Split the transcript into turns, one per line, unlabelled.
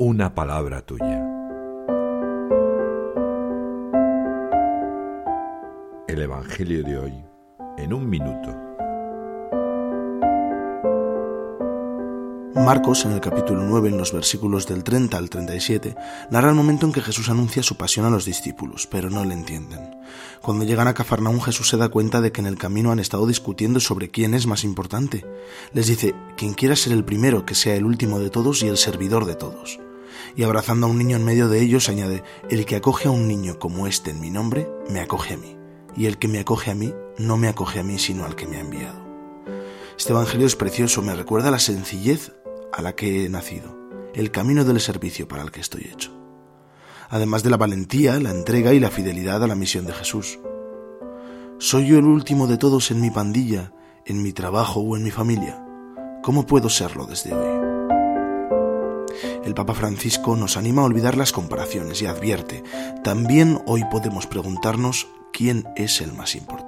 una palabra tuya. El Evangelio de hoy en un minuto.
Marcos, en el capítulo 9, en los versículos del 30 al 37, narra el momento en que Jesús anuncia su pasión a los discípulos, pero no le entienden. Cuando llegan a Cafarnaún, Jesús se da cuenta de que en el camino han estado discutiendo sobre quién es más importante. Les dice, quien quiera ser el primero, que sea el último de todos y el servidor de todos. Y abrazando a un niño en medio de ellos, añade, el que acoge a un niño como este en mi nombre, me acoge a mí. Y el que me acoge a mí, no me acoge a mí, sino al que me ha enviado. Este Evangelio es precioso, me recuerda la sencillez a la que he nacido, el camino del servicio para el que estoy hecho. Además de la valentía, la entrega y la fidelidad a la misión de Jesús. ¿Soy yo el último de todos en mi pandilla, en mi trabajo o en mi familia? ¿Cómo puedo serlo desde hoy? El Papa Francisco nos anima a olvidar las comparaciones y advierte, también hoy podemos preguntarnos quién es el más importante.